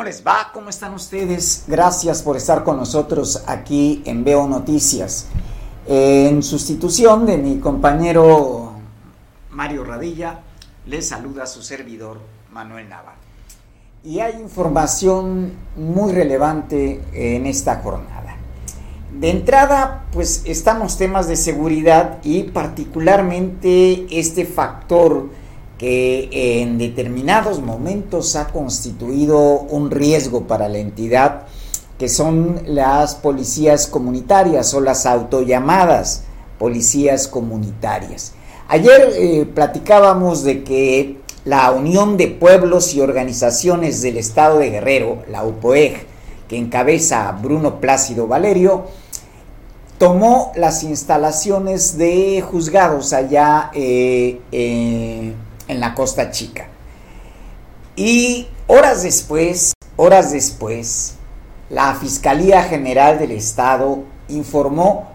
¿Cómo les va? ¿Cómo están ustedes? Gracias por estar con nosotros aquí en Veo Noticias. En sustitución de mi compañero Mario Radilla, les saluda su servidor Manuel Nava. Y hay información muy relevante en esta jornada. De entrada, pues estamos temas de seguridad y particularmente este factor que en determinados momentos ha constituido un riesgo para la entidad, que son las policías comunitarias o las autollamadas policías comunitarias. Ayer eh, platicábamos de que la Unión de Pueblos y Organizaciones del Estado de Guerrero, la UPOEG, que encabeza Bruno Plácido Valerio, tomó las instalaciones de juzgados allá eh, eh, en la Costa Chica. Y horas después, horas después, la Fiscalía General del Estado informó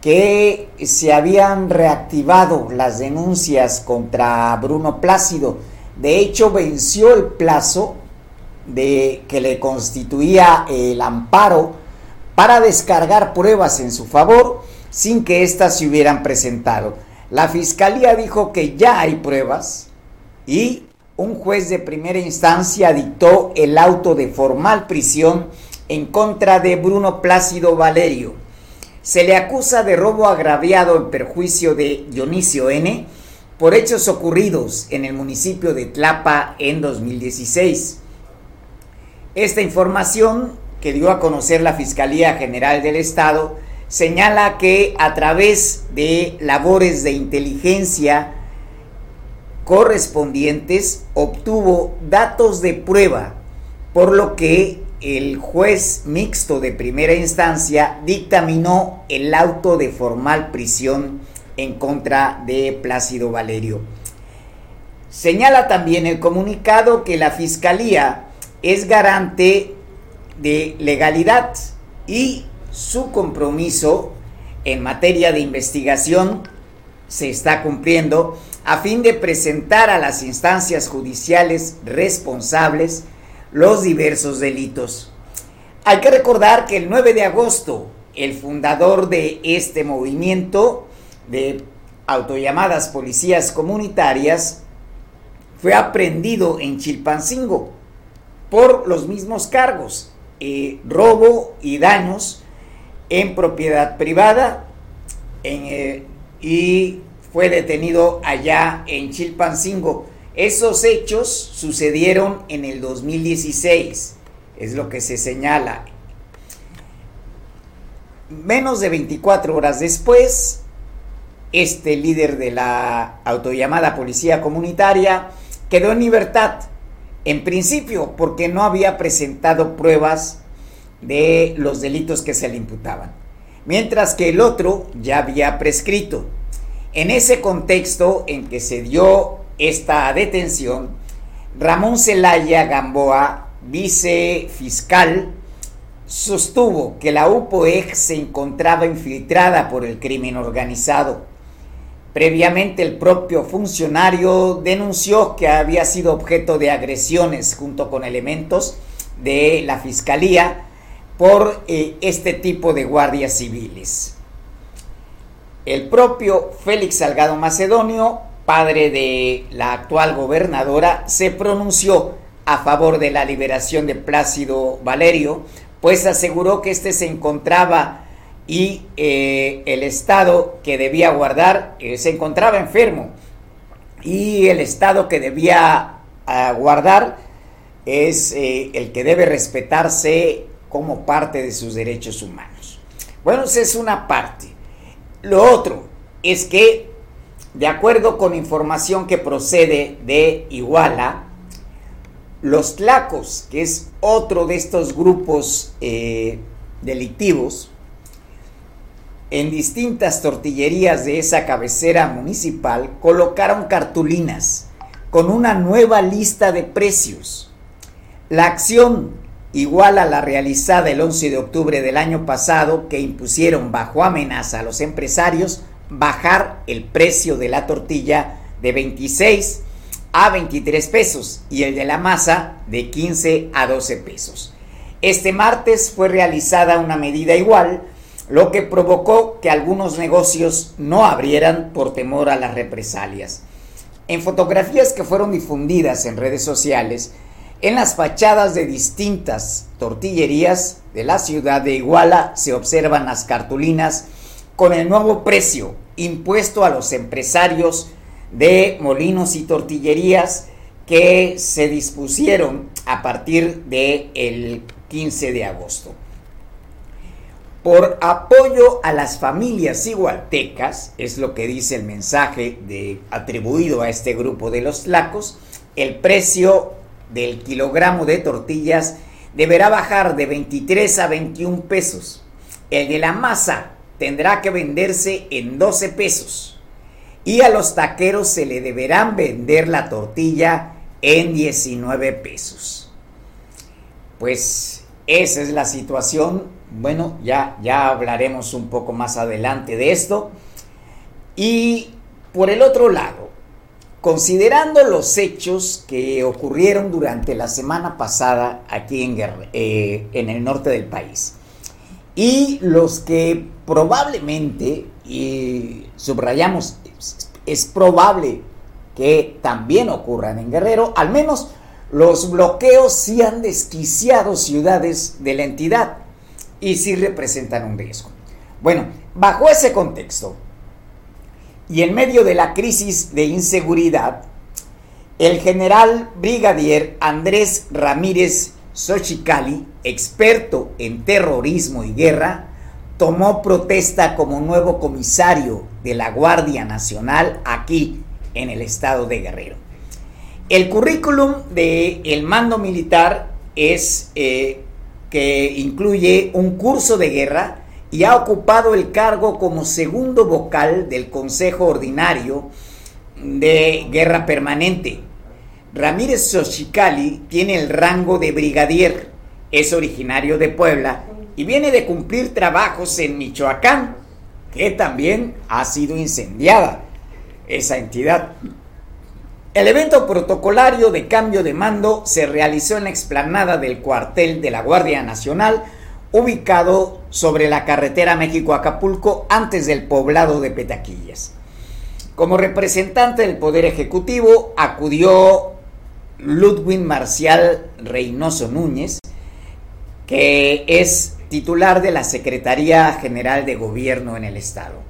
que se habían reactivado las denuncias contra Bruno Plácido. De hecho, venció el plazo de que le constituía el amparo para descargar pruebas en su favor sin que éstas se hubieran presentado. La fiscalía dijo que ya hay pruebas y un juez de primera instancia dictó el auto de formal prisión en contra de Bruno Plácido Valerio. Se le acusa de robo agraviado en perjuicio de Dionisio N por hechos ocurridos en el municipio de Tlapa en 2016. Esta información que dio a conocer la Fiscalía General del Estado señala que a través de labores de inteligencia correspondientes obtuvo datos de prueba, por lo que el juez mixto de primera instancia dictaminó el auto de formal prisión en contra de Plácido Valerio. Señala también el comunicado que la Fiscalía es garante de legalidad y su compromiso en materia de investigación se está cumpliendo a fin de presentar a las instancias judiciales responsables los diversos delitos. Hay que recordar que el 9 de agosto, el fundador de este movimiento de autollamadas policías comunitarias fue aprendido en Chilpancingo por los mismos cargos, eh, robo y daños en propiedad privada eh, y fue detenido allá en Chilpancingo. Esos hechos sucedieron en el 2016, es lo que se señala. Menos de 24 horas después, este líder de la autollamada policía comunitaria quedó en libertad, en principio porque no había presentado pruebas de los delitos que se le imputaban, mientras que el otro ya había prescrito. En ese contexto en que se dio esta detención, Ramón Celaya Gamboa, vicefiscal, sostuvo que la UPOEG se encontraba infiltrada por el crimen organizado. Previamente el propio funcionario denunció que había sido objeto de agresiones junto con elementos de la fiscalía por eh, este tipo de guardias civiles. El propio Félix Salgado Macedonio, padre de la actual gobernadora, se pronunció a favor de la liberación de Plácido Valerio, pues aseguró que éste se encontraba y eh, el estado que debía guardar eh, se encontraba enfermo y el estado que debía ah, guardar es eh, el que debe respetarse como parte de sus derechos humanos. Bueno, esa es una parte. Lo otro es que, de acuerdo con información que procede de Iguala, los tlacos, que es otro de estos grupos eh, delictivos, en distintas tortillerías de esa cabecera municipal colocaron cartulinas con una nueva lista de precios. La acción, igual a la realizada el 11 de octubre del año pasado, que impusieron bajo amenaza a los empresarios bajar el precio de la tortilla de 26 a 23 pesos y el de la masa de 15 a 12 pesos. Este martes fue realizada una medida igual, lo que provocó que algunos negocios no abrieran por temor a las represalias. En fotografías que fueron difundidas en redes sociales, en las fachadas de distintas tortillerías de la ciudad de Iguala se observan las cartulinas con el nuevo precio impuesto a los empresarios de molinos y tortillerías que se dispusieron a partir del el 15 de agosto. Por apoyo a las familias igualtecas, es lo que dice el mensaje de, atribuido a este grupo de los lacos, el precio del kilogramo de tortillas deberá bajar de 23 a 21 pesos. El de la masa tendrá que venderse en 12 pesos y a los taqueros se le deberán vender la tortilla en 19 pesos. Pues esa es la situación. Bueno, ya, ya hablaremos un poco más adelante de esto. Y por el otro lado, considerando los hechos que ocurrieron durante la semana pasada aquí en, eh, en el norte del país, y los que probablemente, y subrayamos es probable que también ocurran en Guerrero, al menos los bloqueos sí han desquiciado ciudades de la entidad y sí representan un riesgo. Bueno, bajo ese contexto y en medio de la crisis de inseguridad, el general brigadier Andrés Ramírez Xochicali, experto en terrorismo y guerra, tomó protesta como nuevo comisario de la Guardia Nacional aquí en el estado de Guerrero. El currículum del el mando militar es eh, que incluye un curso de guerra y ha ocupado el cargo como segundo vocal del Consejo Ordinario de Guerra Permanente. Ramírez Xochicali tiene el rango de brigadier, es originario de Puebla y viene de cumplir trabajos en Michoacán, que también ha sido incendiada esa entidad. El evento protocolario de cambio de mando se realizó en la explanada del cuartel de la Guardia Nacional, ubicado sobre la carretera México-Acapulco antes del poblado de Petaquillas. Como representante del Poder Ejecutivo acudió Ludwig Marcial Reynoso Núñez, que es titular de la Secretaría General de Gobierno en el Estado.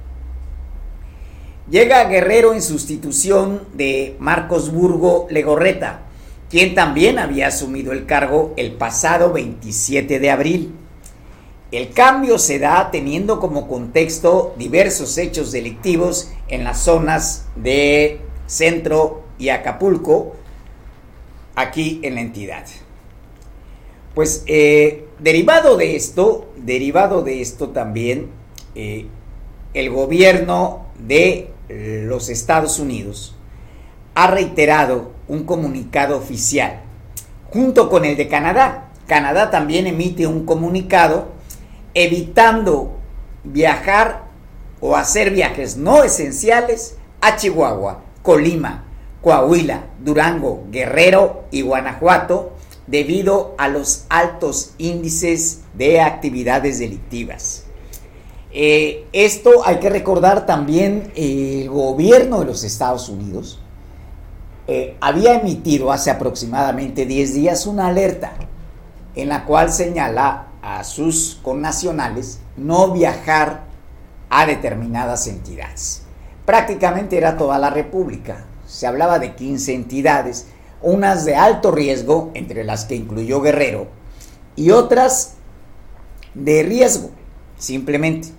Llega Guerrero en sustitución de Marcos Burgo Legorreta, quien también había asumido el cargo el pasado 27 de abril. El cambio se da teniendo como contexto diversos hechos delictivos en las zonas de Centro y Acapulco, aquí en la entidad. Pues eh, derivado de esto, derivado de esto también, eh, el gobierno de los Estados Unidos ha reiterado un comunicado oficial, junto con el de Canadá. Canadá también emite un comunicado evitando viajar o hacer viajes no esenciales a Chihuahua, Colima, Coahuila, Durango, Guerrero y Guanajuato debido a los altos índices de actividades delictivas. Eh, esto hay que recordar también, el gobierno de los Estados Unidos eh, había emitido hace aproximadamente 10 días una alerta en la cual señala a sus connacionales no viajar a determinadas entidades. Prácticamente era toda la República. Se hablaba de 15 entidades unas de alto riesgo, entre las que incluyó Guerrero, y otras de riesgo, simplemente,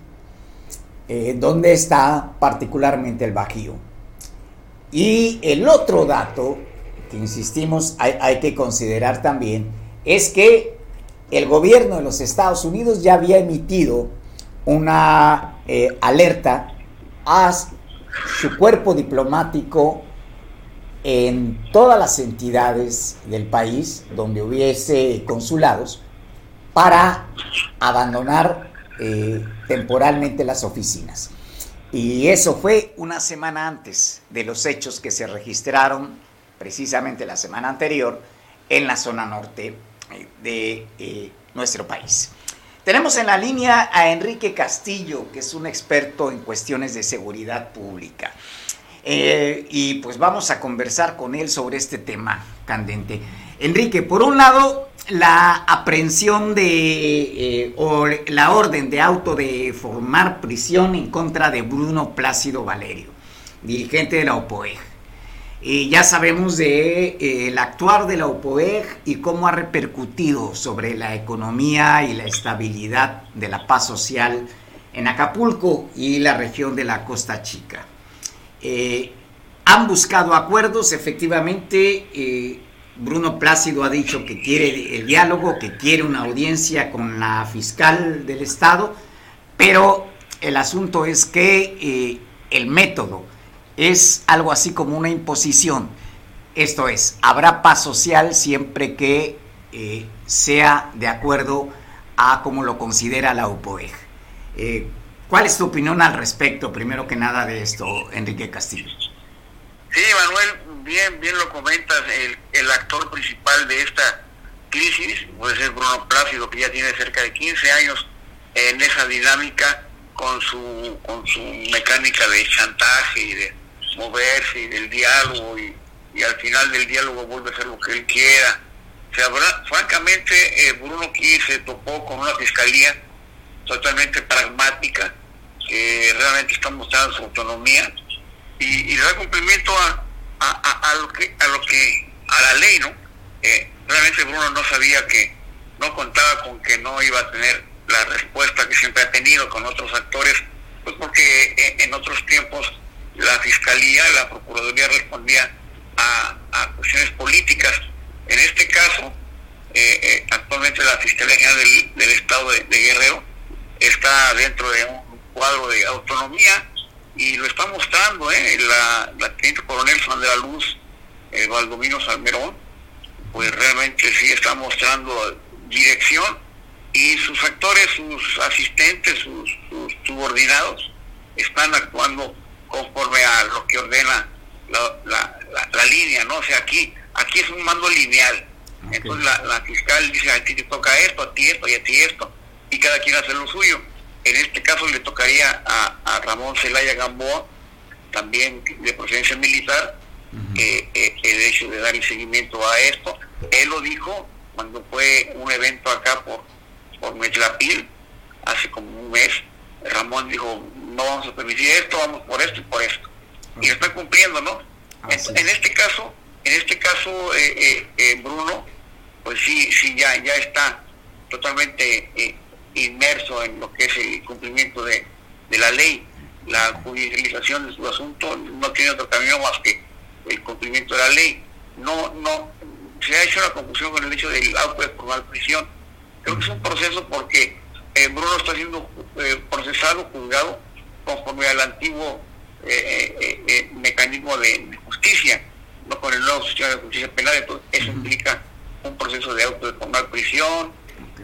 eh, donde está particularmente el Bajío. Y el otro dato que insistimos, hay, que considerar también, es que el gobierno de los Estados Unidos ya había emitido una eh, alerta a su cuerpo diplomático en todas las entidades del país donde hubiese consulados para abandonar eh, temporalmente las oficinas. Y eso fue una semana antes de los hechos que se registraron precisamente la semana anterior en la zona norte de eh, nuestro país. Tenemos en la línea a Enrique Castillo, que es un experto en cuestiones de seguridad pública. Eh, y pues vamos a conversar con él sobre este tema candente. Enrique, por un lado, la aprehensión de, eh, o la orden de auto de formar prisión en contra de Bruno Plácido Valerio, dirigente de la OPOEG. Y ya sabemos de eh, el actuar de la OPOEG y cómo ha repercutido sobre la economía y la estabilidad de la paz social en Acapulco y la región de la Costa Chica. Eh, han buscado acuerdos, efectivamente Bruno Plácido ha dicho que quiere el diálogo, que quiere una audiencia con la fiscal del Estado, pero el asunto es que eh, el método es algo así como una imposición. Esto es, habrá paz social siempre que eh, sea de acuerdo a como lo considera la UPOEG. Eh, ¿Cuál es tu opinión al respecto, primero que nada, de esto, Enrique Castillo? Sí, Manuel, bien, bien lo comentas, el, el actor principal de esta crisis puede ser Bruno Plácido, que ya tiene cerca de 15 años en esa dinámica con su, con su mecánica de chantaje y de moverse y del diálogo y, al final del diálogo vuelve a hacer lo que él quiera. O sea, francamente, eh, Bruno aquí se topó con una fiscalía totalmente pragmática, que realmente está mostrando su autonomía y, le da cumplimiento a, a, lo que a lo que a la ley no eh, realmente Bruno no sabía que no contaba con que no iba a tener la respuesta que siempre ha tenido con otros actores pues porque eh, en otros tiempos la fiscalía la procuraduría respondía a, cuestiones políticas en este caso eh, actualmente la fiscalía general del, estado de Guerrero está dentro de un cuadro de autonomía y lo está mostrando ¿eh? la, la teniente coronel San de la Luz, eh, Valdomino Salmerón, pues realmente sí está mostrando dirección y sus actores, sus asistentes, sus, subordinados están actuando conforme a lo que ordena la, la, línea, ¿no? O sea, aquí, aquí es un mando lineal. Entonces la, la fiscal dice, a ti te toca esto, a ti esto y a ti esto, y cada quien hace lo suyo en este caso le tocaría a, Ramón Celaya Gamboa, también de procedencia militar, eh, eh, el hecho de dar el seguimiento a esto. Él lo dijo cuando fue un evento acá por, por Metlapil, hace como un mes. Ramón dijo, no vamos a permitir esto, vamos por esto y por esto. Y lo está cumpliendo, ¿no? En, este caso, en este caso, eh, Bruno, pues sí, sí, ya, ya está totalmente inmerso en lo que es el cumplimiento de, la ley. La judicialización de su asunto no tiene otro camino más que el cumplimiento de la ley. No, no, se ha hecho una confusión con el hecho del auto de formal prisión. Creo que es un proceso porque eh, Bruno está siendo eh, procesado, juzgado, conforme al antiguo eh, mecanismo de, justicia, no con el nuevo sistema de justicia penal. Entonces, eso implica un proceso de auto de formal prisión,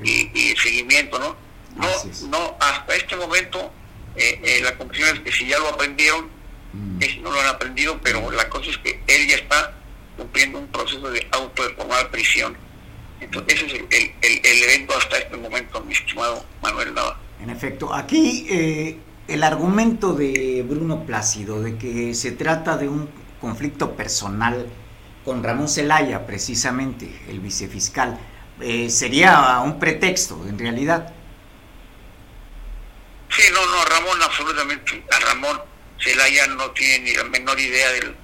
y, seguimiento, ¿no? No, no, hasta este momento eh, eh, la conclusión es que si ya lo aprendieron, mm. es, no lo han aprendido, pero la cosa es que él ya está cumpliendo un proceso de auto de formar prisión. Entonces, ese es el, evento hasta este momento, mi estimado Manuel Nava. En efecto, aquí eh, el argumento de Bruno Plácido de que se trata de un conflicto personal con Ramón Zelaya, precisamente, el vicefiscal, eh, sería un pretexto en realidad. Sí, no, no, Ramón absolutamente, a Ramón Celaya no tiene ni la menor idea del,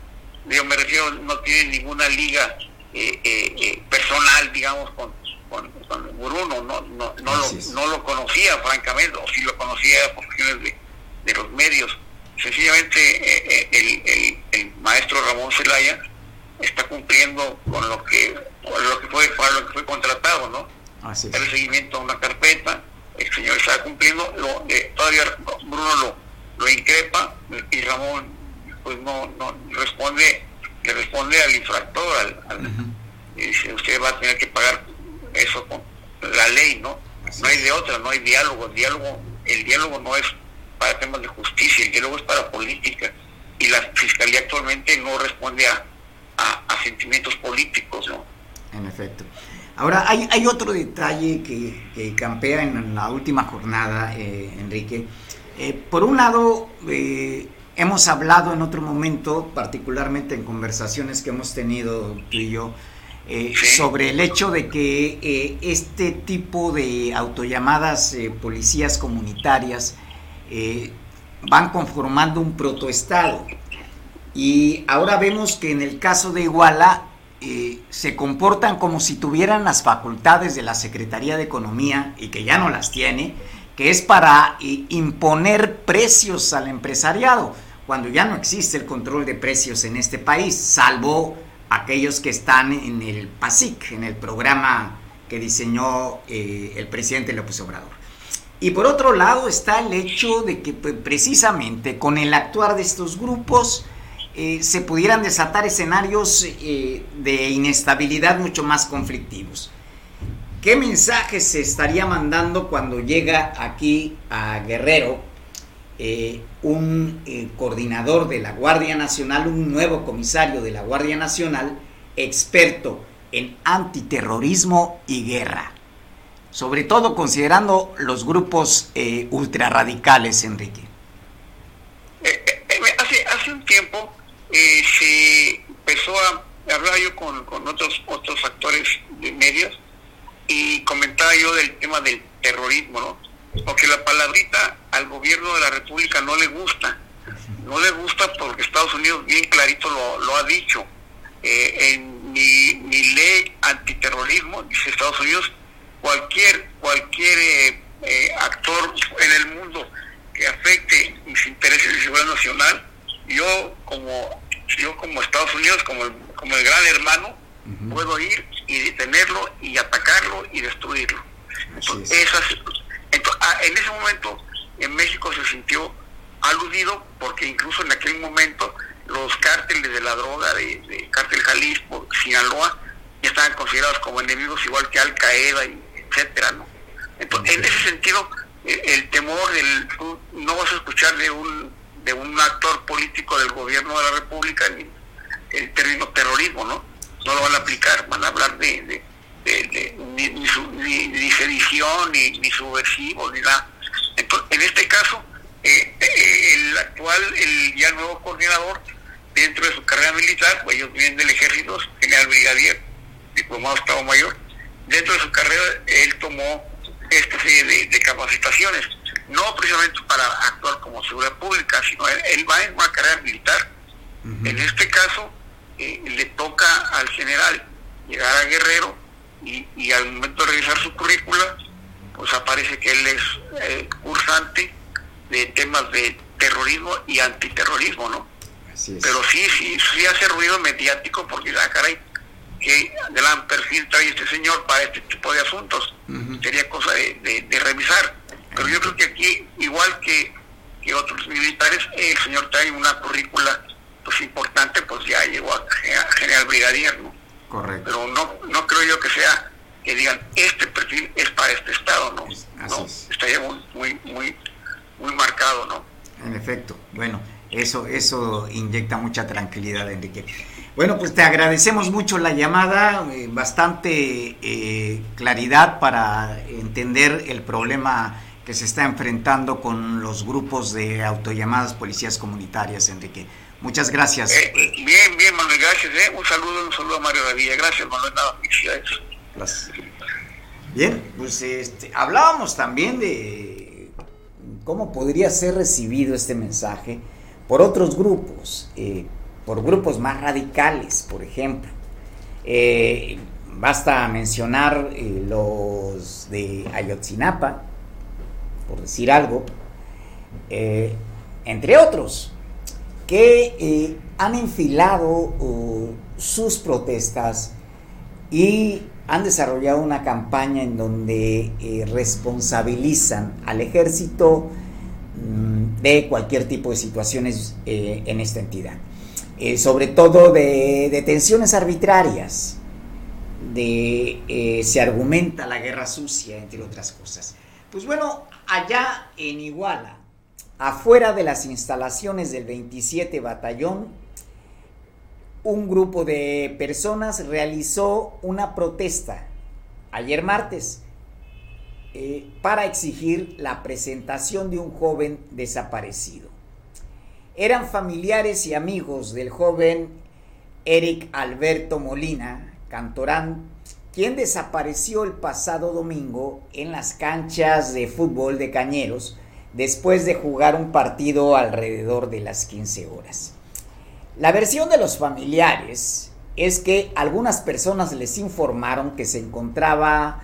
yo me refiero, no tiene ninguna liga eh, eh, personal, digamos, con, con, Bruno, no, no, no, lo, no lo conocía francamente, o si lo conocía por cuestiones de, de los medios. Sencillamente el, el, el maestro Ramón Celaya está cumpliendo con lo que, lo que fue para lo que fue contratado, ¿no? Así El seguimiento a una carpeta, el señor está cumpliendo, lo, eh, todavía Bruno lo, lo increpa y Ramón pues no, no responde, le responde al infractor, al, y dice usted va a tener que pagar eso con la ley, ¿no? no hay de otra, no hay diálogo, el diálogo, el diálogo no es para temas de justicia, el diálogo es para política y la fiscalía actualmente no responde a, a, sentimientos políticos, ¿no? En efecto. Ahora, hay, hay otro detalle que, que, campea en la última jornada, eh, Enrique. Eh, por un lado, eh, hemos hablado en otro momento, particularmente en conversaciones que hemos tenido tú y yo, sobre el hecho de que este tipo de autollamadas policías comunitarias van conformando un protoestado. Y ahora vemos que en el caso de Iguala eh, se comportan como si tuvieran las facultades de la Secretaría de Economía y que ya no las tiene, que es para eh, imponer precios al empresariado, cuando ya no existe el control de precios en este país, salvo aquellos que están en el PASIC, en el programa que diseñó eh, el presidente López Obrador. Y por otro lado está el hecho de que pues, precisamente con el actuar de estos grupos eh, se pudieran desatar escenarios eh, de inestabilidad mucho más conflictivos. ¿Qué mensaje se estaría mandando cuando llega aquí a Guerrero eh, un coordinador de la Guardia Nacional, un nuevo comisario de la Guardia Nacional, experto en antiterrorismo y guerra? Sobre todo considerando los grupos eh, ultrarradicales, Enrique? Eh, eh, hace, hace un tiempo se empezó a hablar yo con, otros otros actores de medios y comentaba yo del tema del terrorismo, ¿no? Porque la palabrita al gobierno de la República no le gusta. No le gusta porque Estados Unidos bien clarito lo, ha dicho. en mi, mi ley antiterrorismo, dice Estados Unidos, cualquier, cualquier eh, eh, actor en el mundo que afecte mis intereses de seguridad nacional, yo como yo como Estados Unidos, como el, como el gran hermano, puedo ir y detenerlo y atacarlo y destruirlo. Entonces, ah, en ese momento en México se sintió aludido porque incluso en aquel momento los cárteles de la droga de, de cártel Jalisco, Sinaloa, ya estaban considerados como enemigos igual que Al Qaeda y etcétera, ¿no? Entonces, en ese sentido, eh, el temor del no vas a escuchar de un de un actor político del gobierno de la República ni el término terrorismo, ¿no? No lo van a aplicar, van a hablar de, de, ni, ni, sedición, ni, ni subversivo, ni nada. Entonces, en este caso, eh, eh, el actual, el ya nuevo coordinador, dentro de su carrera militar, pues ellos vienen del ejército, general brigadier, diplomado Estado Mayor, dentro de su carrera él tomó esta serie de, capacitaciones, no precisamente para actuar como seguridad pública, sino él, va en una carrera militar. En este caso, eh, le toca al general llegar a Guerrero y, al momento de revisar su currícula, pues aparece que él es eh, cursante de temas de terrorismo y antiterrorismo, ¿no? Pero sí, sí, sí hace ruido mediático porque, la ah, caray, qué gran perfil trae este señor para este tipo de asuntos. Sería cosa de, revisar. Pero yo creo que aquí, igual que, otros militares, el señor trae una currícula pues importante, pues ya llegó a, general brigadier, ¿no? Correcto. Pero no, no creo yo que sea que digan este perfil es para este estado, ¿no? no estaría muy, muy, muy, muy marcado, ¿no? En efecto, bueno, eso, eso inyecta mucha tranquilidad, Enrique. Bueno, pues te agradecemos mucho la llamada, eh, bastante eh, claridad para entender el problema que se está enfrentando con los grupos de autollamadas policías comunitarias, Enrique. Muchas gracias. Eh, bien, bien, Manuel, gracias. Un saludo, un saludo a Mario Davilla. Gracias, Manuel. Nada, gracias. Bien, pues este, hablábamos también de cómo podría ser recibido este mensaje por otros grupos por grupos más radicales, por ejemplo. Eh, basta mencionar eh, los de Ayotzinapa, por decir algo, eh, entre otros, que han enfilado sus protestas y han desarrollado una campaña en donde responsabilizan al ejército mm, de cualquier tipo de situaciones en esta entidad. Eh, sobre todo de detenciones arbitrarias, de se argumenta la guerra sucia, entre otras cosas. Pues bueno, allá en Iguala, afuera de las instalaciones del 27 Batallón, un grupo de personas realizó una protesta ayer martes eh, para exigir la presentación de un joven desaparecido. Eran familiares y amigos del joven Eric Alberto Molina, cantorán, quien desapareció el pasado domingo en las canchas de fútbol de Cañeros después de jugar un partido alrededor de las 15 horas. La versión de los familiares es que algunas personas les informaron que se encontraba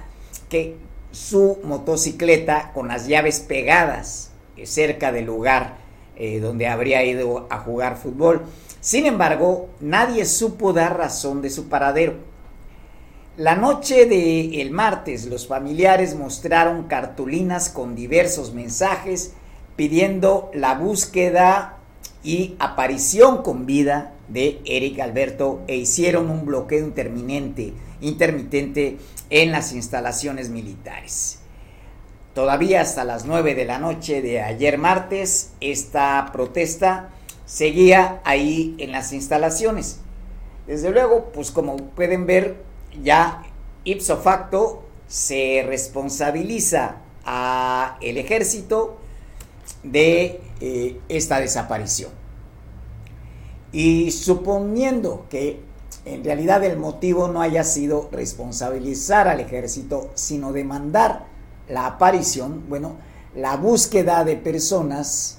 que su motocicleta con las llaves pegadas cerca del lugar eh, donde habría ido a jugar fútbol. Sin embargo, nadie supo dar razón de su paradero. La noche del martes, los familiares mostraron cartulinas con diversos mensajes pidiendo la búsqueda y aparición con vida de Eric Alberto e hicieron un bloqueo intermitente en las instalaciones militares. Todavía hasta las 9 de la noche de ayer martes, esta protesta seguía ahí en las instalaciones. Desde luego, pues como pueden ver, ya ipso facto se responsabiliza a el ejército de eh, esta desaparición. Y suponiendo que en realidad el motivo no haya sido responsabilizar al ejército, sino demandar la aparición, bueno, la búsqueda de personas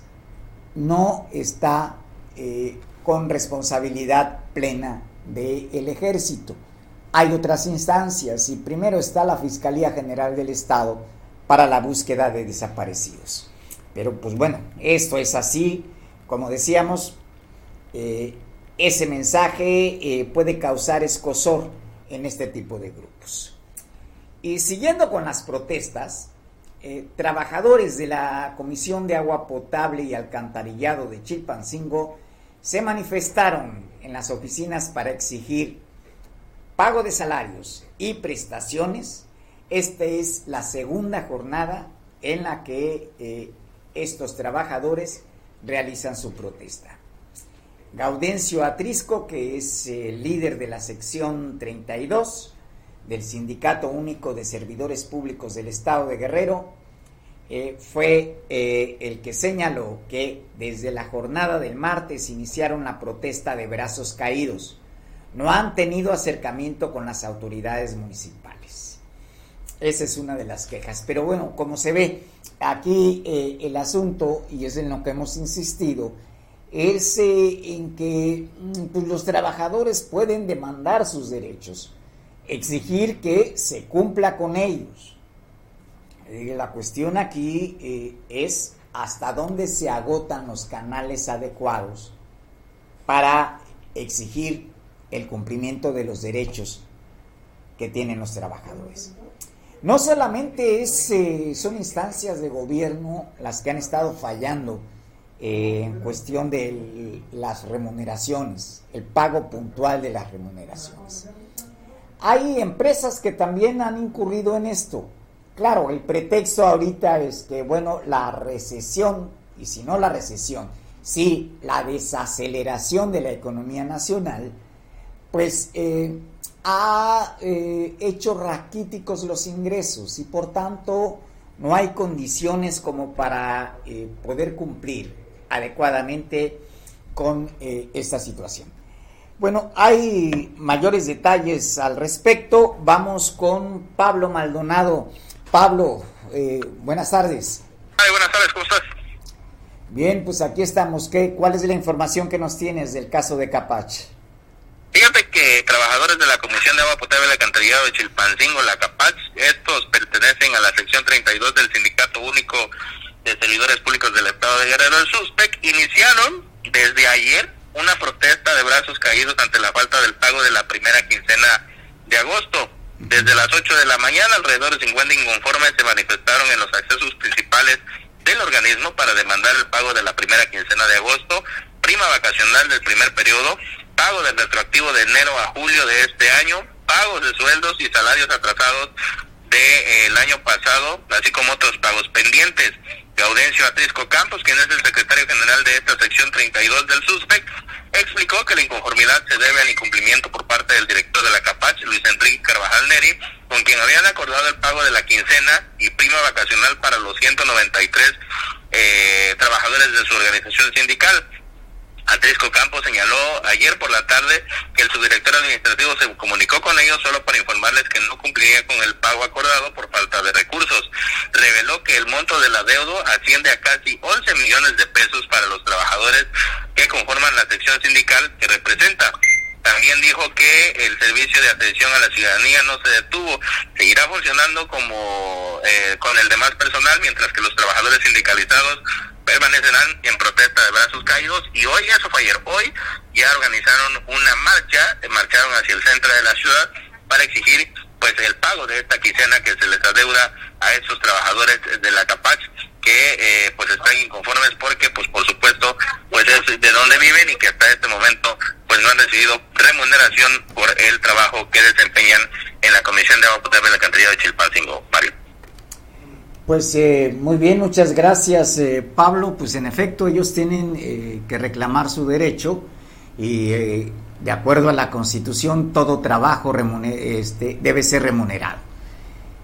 no está eh, con responsabilidad plena del ejército. Hay otras instancias y primero está la Fiscalía General del Estado para la búsqueda de desaparecidos. Pero pues bueno, esto es así, como decíamos, eh, ese mensaje eh, puede causar escosor en este tipo de grupos. Y siguiendo con las protestas, eh, trabajadores de la Comisión de Agua Potable y Alcantarillado de Chilpancingo se manifestaron en las oficinas para exigir pago de salarios y prestaciones. Esta es la segunda jornada en la que estos trabajadores realizan su protesta. Gaudencio Atrisco, que es el líder de la sección 32 del Sindicato Único de Servidores Públicos del Estado de Guerrero, eh, fue eh, el que señaló que desde la jornada del martes iniciaron la protesta de brazos caídos. No han tenido acercamiento con las autoridades municipales. Esa es una de las quejas. Pero bueno, como se ve, aquí eh, el asunto, y es en lo que hemos insistido, es en que mm, pues, los trabajadores pueden demandar sus derechos, exigir que se cumpla con ellos. Eh, la cuestión aquí es hasta dónde se agotan los canales adecuados para exigir el cumplimiento de los derechos que tienen los trabajadores. No solamente es, eh, son instancias de gobierno las que han estado fallando eh, en cuestión de las remuneraciones, el pago puntual de las remuneraciones. Hay empresas que también han incurrido en esto. Claro, el pretexto ahorita es que, bueno, la recesión, y si no la recesión, sí, la desaceleración de la economía nacional, pues eh, ha eh, hecho raquíticos los ingresos y por tanto no hay condiciones como para eh, poder cumplir adecuadamente con eh, esta situación. Bueno, hay mayores detalles al respecto. Vamos con Pablo Maldonado. Pablo, buenas tardes. buenas tardes, ¿cómo estás? Bien, pues aquí estamos. ¿Qué, ¿Cuál es la información que nos tienes del caso de Capache? Fíjate que trabajadores de la Comisión de Agua Potable y Alcantarillado de Chilpancingo, la CAPAX, estos pertenecen a la sección 32 del Sindicato Único de Servidores Públicos del Estado de Guerrero, el SUSPEC, iniciaron desde ayer una protesta de brazos caídos ante la falta del pago de la primera quincena de agosto. Desde las 8 de la mañana, alrededor de 50 inconformes se manifestaron en los accesos principales del organismo para demandar el pago de la primera quincena de agosto, prima vacacional del primer periodo, pago del retroactivo de enero a julio de este año, pagos de sueldos y salarios atrasados del de, año pasado, así como otros pagos pendientes. Gaudencio Atrisco Campos, quien es el secretario general de esta sección 32 del SUSPEC, explicó que la inconformidad se debe al incumplimiento por parte del director de la CAPACH, Luis Enrique Carvajal Neri, con quien habían acordado el pago de la quincena y prima vacacional para los 193 eh, trabajadores de su organización sindical. Atrisco Campos señaló ayer por la tarde que el subdirector administrativo se comunicó con ellos solo para informarles que no cumpliría con el pago acordado por falta de recursos. Reveló que el monto del adeudo asciende a casi 11 millones de pesos para los trabajadores que conforman la sección sindical que representa. También dijo que el servicio de atención a la ciudadanía no se detuvo, seguirá funcionando como eh, con el demás personal, mientras que los trabajadores sindicalizados permanecerán en protesta de brazos caídos y hoy, eso fue ayer, hoy ya organizaron una marcha, marcharon hacia el centro de la ciudad para exigir pues el pago de esta quincena que se les adeuda a esos trabajadores de la CAPAC que eh, pues están inconformes porque pues por supuesto pues es de donde viven y que hasta este momento pues no han recibido remuneración por el trabajo que desempeñan en la Comisión de Agua Potable de la Cantería de Chilpancingo. Mario. Pues eh, muy bien, muchas gracias eh, Pablo. Pues en efecto ellos tienen eh, que reclamar su derecho y de acuerdo a la Constitución todo trabajo este, debe ser remunerado.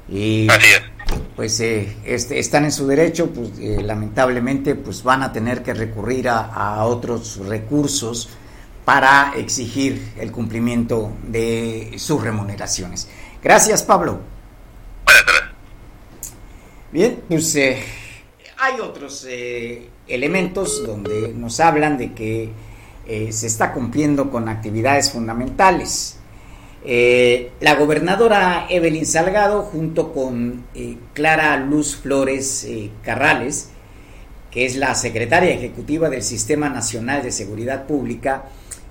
Y pues este, están en su derecho, pues lamentablemente pues van a tener que recurrir a, a otros recursos para exigir el cumplimiento de sus remuneraciones. Gracias Pablo. Bien, pues eh, hay otros eh, elementos donde nos hablan de que eh, se está cumpliendo con actividades fundamentales. la gobernadora Evelyn Salgado, junto con Clara Luz Flores Carrales, que es la secretaria ejecutiva del Sistema Nacional de Seguridad Pública,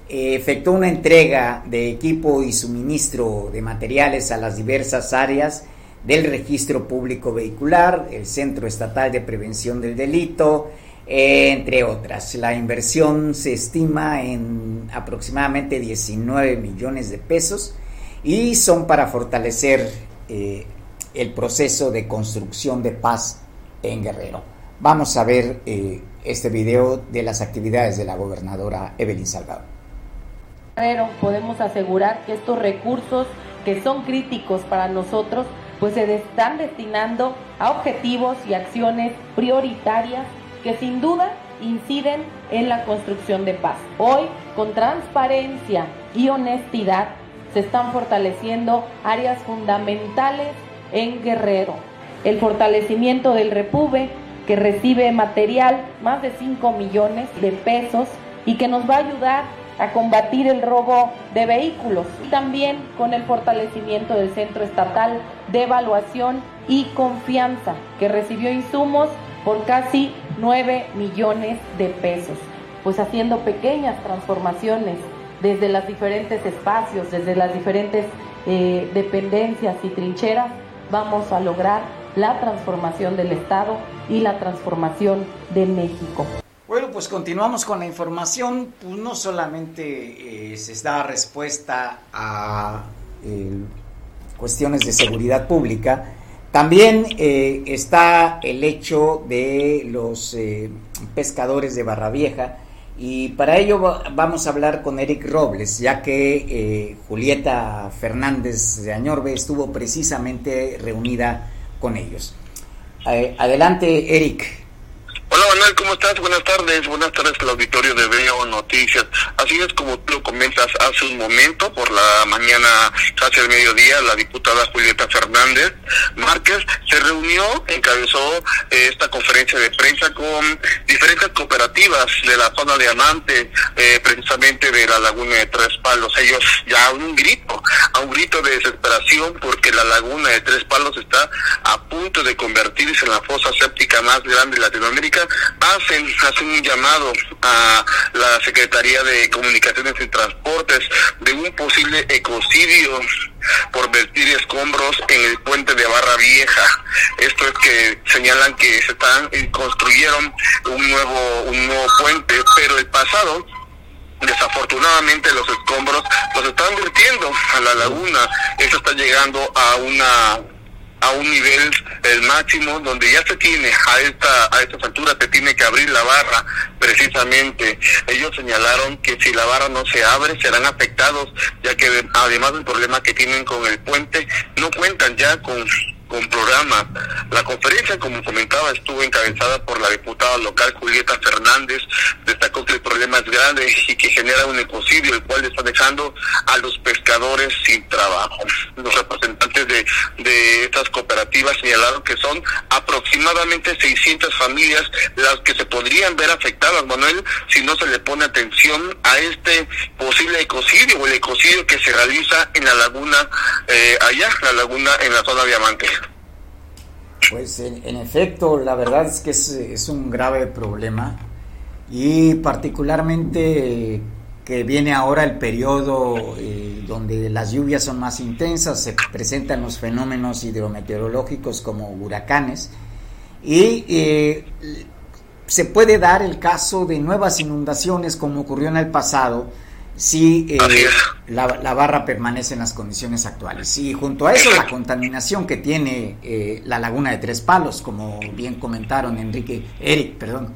efectuó una entrega de equipo y suministro de materiales a las diversas áreas del registro público vehicular, el Centro Estatal de Prevención del Delito, entre otras. La inversión se estima en aproximadamente 19 millones de pesos y son para fortalecer eh, el proceso de construcción de paz en Guerrero. Vamos a ver eh, este video de las actividades de la gobernadora Evelyn Salgado. Podemos asegurar que estos recursos que son críticos para nosotros pues se están destinando a objetivos y acciones prioritarias que sin duda inciden en la construcción de paz. Hoy, con transparencia y honestidad, se están fortaleciendo áreas fundamentales en Guerrero. El fortalecimiento del Repube, que recibe material, más de 5 millones de pesos, y que nos va a ayudar a combatir el robo de vehículos y también con el fortalecimiento del Centro Estatal de Evaluación y Confianza, que recibió insumos por casi 9 millones de pesos, pues haciendo pequeñas transformaciones desde los diferentes espacios, desde las diferentes eh, dependencias y trincheras, vamos a lograr la transformación del Estado y la transformación de México. Bueno, pues continuamos con la información. Pues no solamente eh, se da respuesta a eh, cuestiones de seguridad pública, también eh, está el hecho de los pescadores de Barra Vieja. Y para ello vamos a hablar con Eric Robles, ya que Julieta Fernández de Añorbe estuvo precisamente reunida con ellos. adelante, Eric. Hola Manuel, ¿cómo estás? Buenas tardes, buenas tardes al auditorio de Veo Noticias. Así es como tú lo comentas hace un momento, por la mañana, casi el mediodía, la diputada Julieta Fernández Márquez se reunió, encabezó eh, esta conferencia de prensa con diferentes cooperativas de la zona de Amante, eh, precisamente de la laguna de Tres Palos. Ellos ya un grito a un grito de desesperación porque la laguna de Tres Palos está a punto de convertirse en la fosa séptica más grande de Latinoamérica, hacen, hacen un llamado a la Secretaría de Comunicaciones y Transportes de un posible ecocidio por vertir escombros en el puente de Barra Vieja. Esto es que señalan que se están eh, construyeron un nuevo un nuevo puente, pero el pasado desafortunadamente los escombros los están vertiendo a la laguna. Eso está llegando a una a un nivel el máximo donde ya se tiene a esta a estas alturas se tiene que abrir la barra precisamente. Ellos señalaron que si la barra no se abre serán afectados ya que además del problema que tienen con el puente no cuentan ya con con programa. La conferencia, como comentaba, estuvo encabezada por la diputada local Julieta Fernández. Destacó que el problema es grande y que genera un ecocidio, el cual está dejando a los pescadores sin trabajo. Los representantes de, de estas cooperativas señalaron que son aproximadamente 600 familias las que se podrían ver afectadas, Manuel, si no se le pone atención a este posible ecocidio o el ecocidio que se realiza en la laguna eh, allá, la laguna en la zona Diamante. Pues en, efecto, la verdad es que es, un grave problema y particularmente que viene ahora el periodo eh, donde las lluvias son más intensas, se presentan los fenómenos hidrometeorológicos como huracanes y eh, se puede dar el caso de nuevas inundaciones como ocurrió en el pasado si eh, la, barra permanece en las condiciones actuales. Y junto a eso la contaminación que tiene eh, la laguna de Tres Palos, como bien comentaron Enrique, Eric, perdón.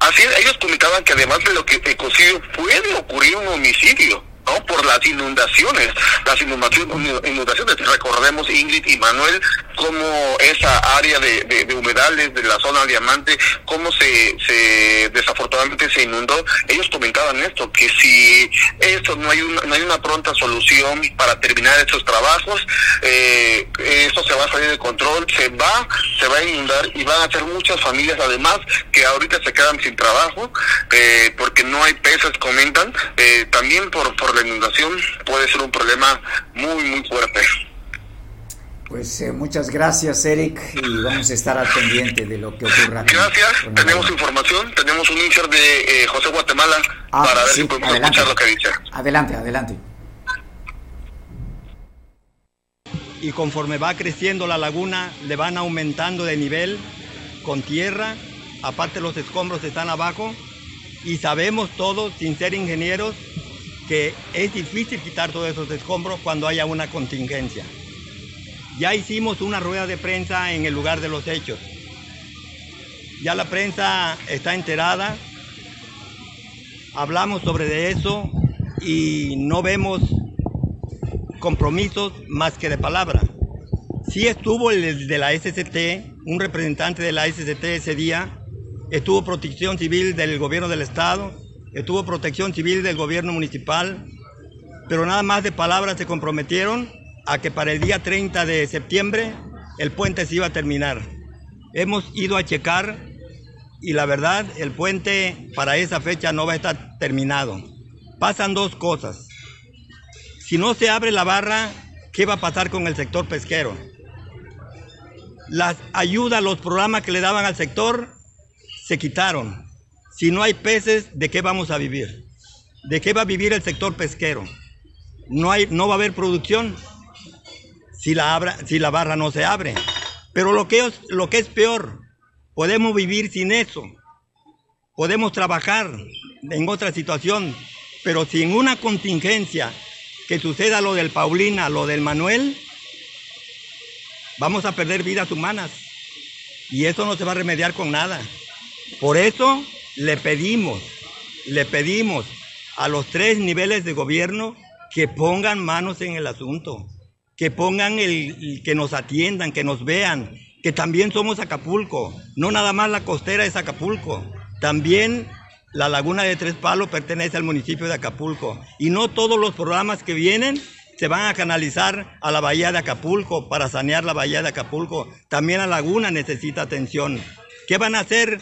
Así ellos comentaban que además de lo que ecocidio puede ocurrir un homicidio. ¿No? por las inundaciones, las inundaciones, recordemos Ingrid y Manuel, cómo esa área de, de, humedales de la zona diamante, cómo se, se desafortunadamente se inundó, ellos comentaban esto, que si esto no hay una, no hay una pronta solución para terminar estos trabajos, eh, esto se va a salir de control, se va, se va a inundar y van a ser muchas familias además que ahorita se quedan sin trabajo, eh, porque no hay peces, comentan, eh, también por, por la inundación puede ser un problema muy, muy fuerte. Pues eh, muchas gracias, Eric, y vamos a estar al pendiente de lo que ocurra. Gracias, tenemos información, tenemos un insert de eh, José Guatemala ah, para ver si podemos escuchar lo que dice. Adelante, adelante. Y conforme va creciendo la laguna, le van aumentando de nivel con tierra, aparte los escombros están abajo, y sabemos todos, sin ser ingenieros, que es difícil quitar todos esos escombros cuando haya una contingencia. Ya hicimos una rueda de prensa en el lugar de los hechos. Ya la prensa está enterada. Hablamos sobre eso y no vemos compromisos más que de palabra. Sí estuvo el de la SCT, un representante de la SCT ese día, estuvo Protección Civil del Gobierno del Estado, estuvo protección civil del gobierno municipal, pero nada más de palabras se comprometieron a que para el día 30 de septiembre el puente se iba a terminar. Hemos ido a checar y la verdad el puente para esa fecha no va a estar terminado. Pasan dos cosas. Si no se abre la barra, ¿qué va a pasar con el sector pesquero? Las ayudas, los programas que le daban al sector se quitaron. Si no hay peces, ¿de qué vamos a vivir? ¿De qué va a vivir el sector pesquero? No, hay, no va a haber producción si la, barra no se abre. Pero lo que, es, lo que es peor, podemos vivir sin eso. Podemos trabajar en otra situación, pero sin una contingencia que suceda lo del Paulina, lo del Manuel, vamos a perder vidas humanas. Y eso no se va a remediar con nada. Por eso le pedimos, le pedimos a los tres niveles de gobierno que pongan manos en el asunto, que pongan el, que nos atiendan, que nos vean, que también somos Acapulco, no nada más la costera es Acapulco, también la laguna de Tres Palos pertenece al municipio de Acapulco y no todos los programas que vienen se van a canalizar a la bahía de Acapulco para sanear la bahía de Acapulco. También la laguna necesita atención. ¿Qué van a hacer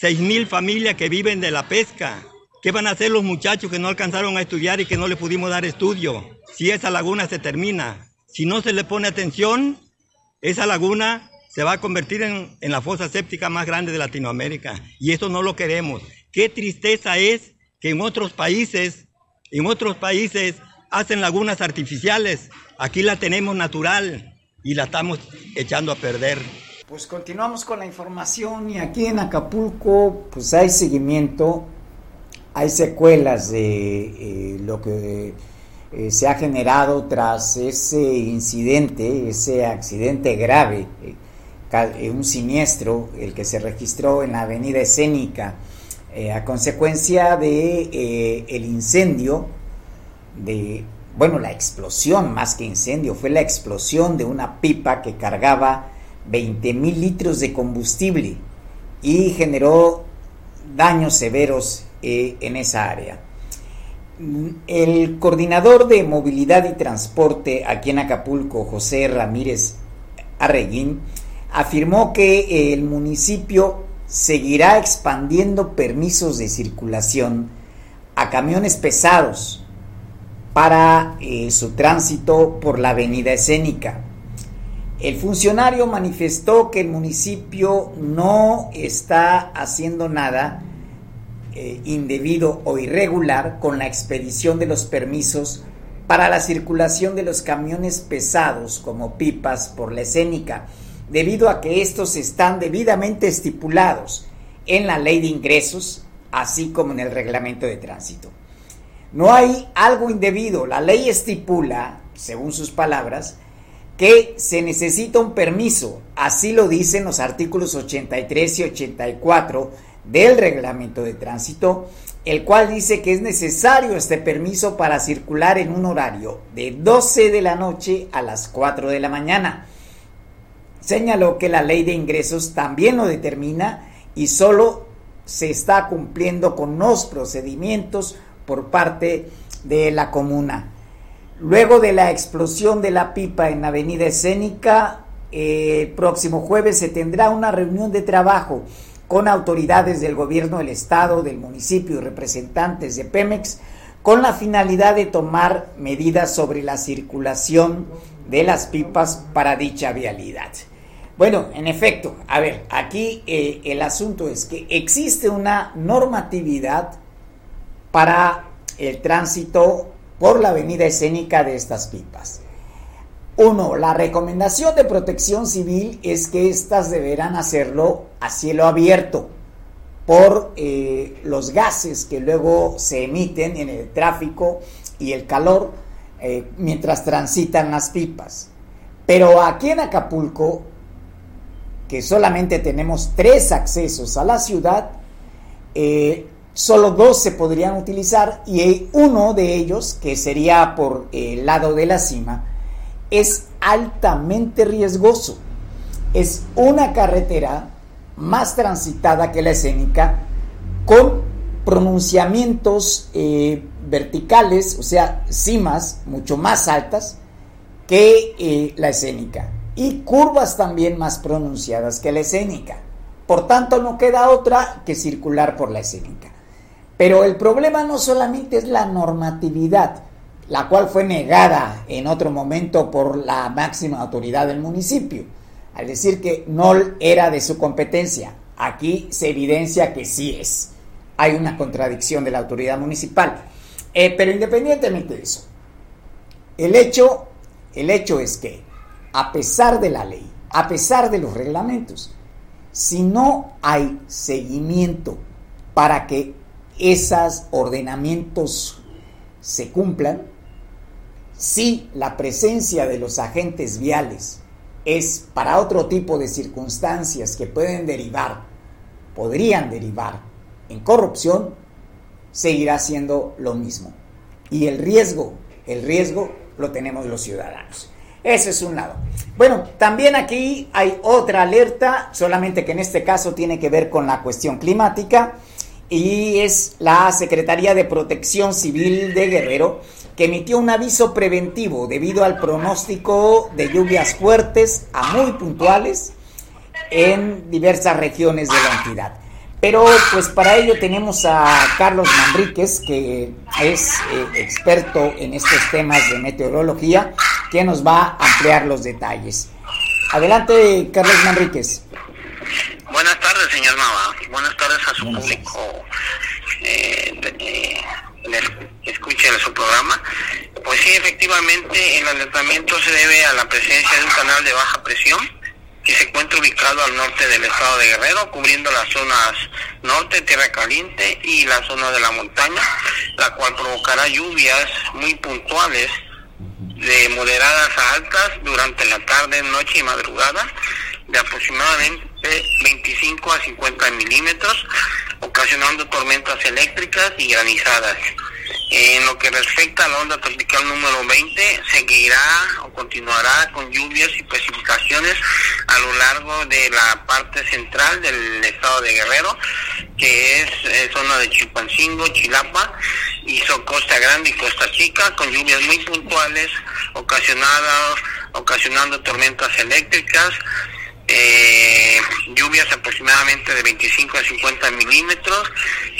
seis mil familias que viven de la pesca. ¿Qué van a hacer los muchachos que no alcanzaron a estudiar y que no les pudimos dar estudio? si esa laguna se termina. Si no se le pone atención, esa laguna se va a convertir en, en, la fosa séptica más grande de Latinoamérica. Y eso no lo queremos. Qué tristeza es que en otros países, en otros países hacen lagunas artificiales. Aquí la tenemos natural y la estamos echando a perder. Pues continuamos con la información y aquí en Acapulco pues hay seguimiento, hay secuelas de eh, lo que eh, se ha generado tras ese incidente, ese accidente grave, eh, un siniestro, el que se registró en la avenida escénica a consecuencia de el incendio de bueno, la explosión más que incendio, fue la explosión de una pipa que cargaba 20 mil litros de combustible y generó daños severos eh, en esa área. El coordinador de movilidad y transporte aquí en Acapulco, José Ramírez Arreguín, afirmó que el municipio seguirá expandiendo permisos de circulación a camiones pesados para eh, su tránsito por la avenida escénica. El funcionario manifestó que el municipio no está haciendo nada eh, indebido o irregular con la expedición de los permisos para la circulación de los camiones pesados como pipas por la escénica, debido a que estos están debidamente estipulados en la ley de ingresos, así como en el reglamento de tránsito. No hay algo indebido. La ley estipula, según sus palabras, que se necesita un permiso. Así lo dicen los artículos 83 y 84 del reglamento de tránsito, el cual dice que es necesario este permiso para circular en un horario de 12 de la noche a las 4 de la mañana. Señaló que la ley de ingresos también lo determina y solo se está cumpliendo con los procedimientos por parte de la comuna. Luego de la explosión de la pipa en Avenida Escénica, el próximo jueves se tendrá una reunión de trabajo con autoridades del gobierno del estado, del municipio y representantes de Pemex con la finalidad de tomar medidas sobre la circulación de las pipas para dicha vialidad. Bueno, en efecto, a ver, aquí eh, el asunto es que existe una normatividad para el tránsito por la avenida escénica de estas pipas. Uno, la recomendación de protección civil es que éstas deberán hacerlo a cielo abierto por eh, los gases que luego se emiten en el tráfico y el calor eh, mientras transitan las pipas. Pero aquí en Acapulco, que solamente tenemos tres accesos a la ciudad, eh, solo dos se podrían utilizar y uno de ellos, que sería por el lado de la cima, es altamente riesgoso. Es una carretera más transitada que la escénica con pronunciamientos eh, verticales, o sea, cimas mucho más altas que eh, la escénica y curvas también más pronunciadas que la escénica. Por tanto, no queda otra que circular por la escénica. Pero el problema no solamente es la normatividad, la cual fue negada en otro momento por la máxima autoridad del municipio, al decir que no era de su competencia. Aquí se evidencia que sí es. Hay una contradicción de la autoridad municipal. Eh, pero independientemente de eso, el hecho, el hecho es que, a pesar de la ley, a pesar de los reglamentos, si no hay seguimiento para que esos ordenamientos se cumplan, si la presencia de los agentes viales es para otro tipo de circunstancias que pueden derivar, podrían derivar en corrupción, seguirá siendo lo mismo. Y el riesgo, el riesgo lo tenemos los ciudadanos. Ese es un lado. Bueno, también aquí hay otra alerta, solamente que en este caso tiene que ver con la cuestión climática y es la Secretaría de Protección Civil de Guerrero que emitió un aviso preventivo debido al pronóstico de lluvias fuertes a muy puntuales en diversas regiones de la entidad. Pero pues para ello tenemos a Carlos Manríquez, que es eh, experto en estos temas de meteorología, que nos va a ampliar los detalles. Adelante, Carlos Manríquez. Buenas tardes, señor Nava. Buenas tardes a su público eh, eh, escuche su programa. Pues sí, efectivamente, el alertamiento se debe a la presencia de un canal de baja presión que se encuentra ubicado al norte del estado de Guerrero, cubriendo las zonas norte, tierra caliente y la zona de la montaña, la cual provocará lluvias muy puntuales de moderadas a altas durante la tarde, noche y madrugada de aproximadamente 25 a 50 milímetros, ocasionando tormentas eléctricas y granizadas. En lo que respecta a la onda tropical número 20, seguirá o continuará con lluvias y precipitaciones a lo largo de la parte central del estado de Guerrero, que es eh, zona de Chilpancingo, Chilapa, y Costa Grande y Costa Chica, con lluvias muy puntuales, ocasionadas, ocasionando tormentas eléctricas, eh, lluvias aproximadamente de 25 a 50 milímetros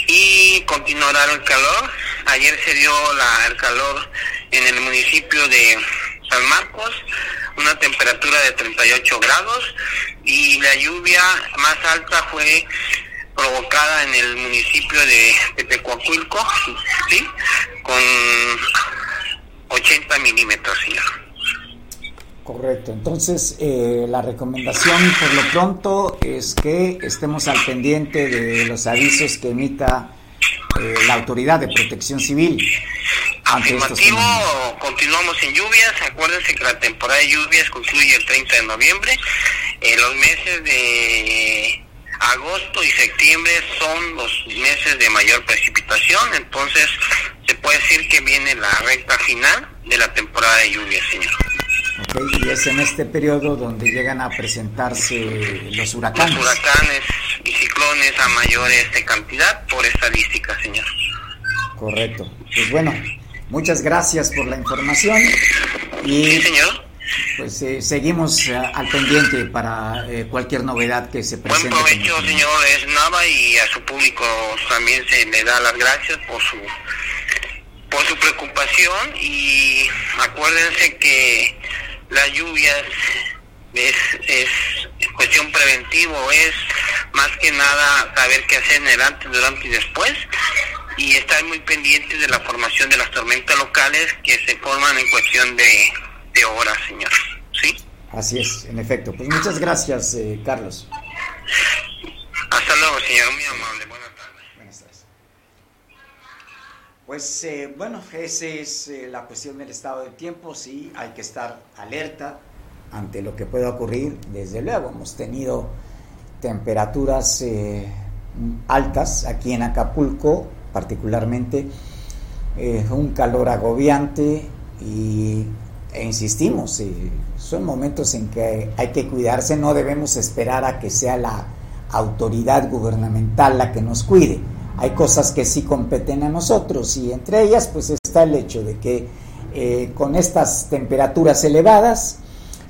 y continuará el calor. Ayer se dio la, el calor en el municipio de San Marcos, una temperatura de 38 grados y la lluvia más alta fue provocada en el municipio de Tepecuacuilco, ¿sí? con 80 milímetros, señor. Correcto, entonces eh, la recomendación por lo pronto es que estemos al pendiente de los avisos que emita eh, la Autoridad de Protección Civil. Afirmativo, continuamos en lluvias, acuérdense que la temporada de lluvias concluye el 30 de noviembre, en los meses de agosto y septiembre son los meses de mayor precipitación, entonces se puede decir que viene la recta final de la temporada de lluvias, señor. Y es en este periodo donde llegan a presentarse los huracanes. Los huracanes y ciclones a mayores de cantidad por estadística, señor. Correcto. Pues bueno, muchas gracias por la información. Y sí, señor pues eh, seguimos eh, al pendiente para eh, cualquier novedad que se presente. Buen provecho, señor Esnava, y a su público también se le da las gracias por su por su preocupación y acuérdense que las lluvias es, es cuestión preventivo, es más que nada saber qué hacer en el antes, durante y después y estar muy pendiente de la formación de las tormentas locales que se forman en cuestión de de horas, señor. ¿Sí? Así es, en efecto. Pues muchas gracias, eh, Carlos. Hasta luego, señor. Muy amable. Buenas tardes. Buenas tardes. Pues eh, bueno, esa es eh, la cuestión del estado del tiempo. Sí, hay que estar alerta ante lo que pueda ocurrir. Desde luego, hemos tenido temperaturas altas aquí en Acapulco, particularmente. un calor agobiante y e insistimos, eh, son momentos en que hay que cuidarse, no debemos esperar a que sea la autoridad gubernamental la que nos cuide. Hay cosas que sí competen a nosotros y entre ellas pues está el hecho de que eh, con estas temperaturas elevadas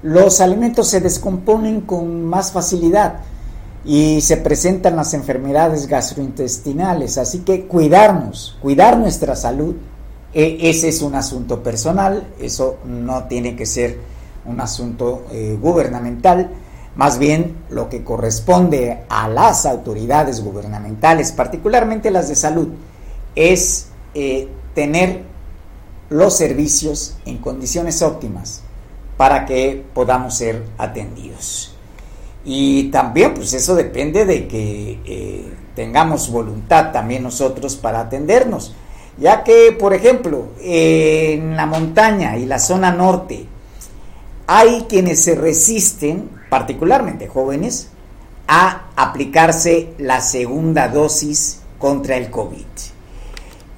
los alimentos se descomponen con más facilidad y se presentan las enfermedades gastrointestinales. Así que cuidarnos, cuidar nuestra salud e, ese es un asunto personal, eso no tiene que ser un asunto eh, gubernamental, más bien lo que corresponde a las autoridades gubernamentales, particularmente las de salud, es eh, tener los servicios en condiciones óptimas para que podamos ser atendidos. Y también, pues eso depende de que eh, tengamos voluntad también nosotros para atendernos ya que, por ejemplo, en la montaña y la zona norte hay quienes se resisten, particularmente jóvenes, a aplicarse la segunda dosis contra el COVID.